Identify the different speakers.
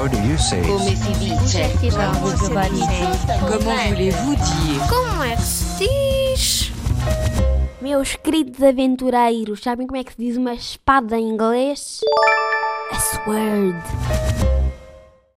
Speaker 1: How do you say
Speaker 2: Come si dice?
Speaker 3: Voulez-vous dire
Speaker 4: Como é que se diz? Meus queridos aventureiros, sabem como é que se diz uma espada em inglês? A sword.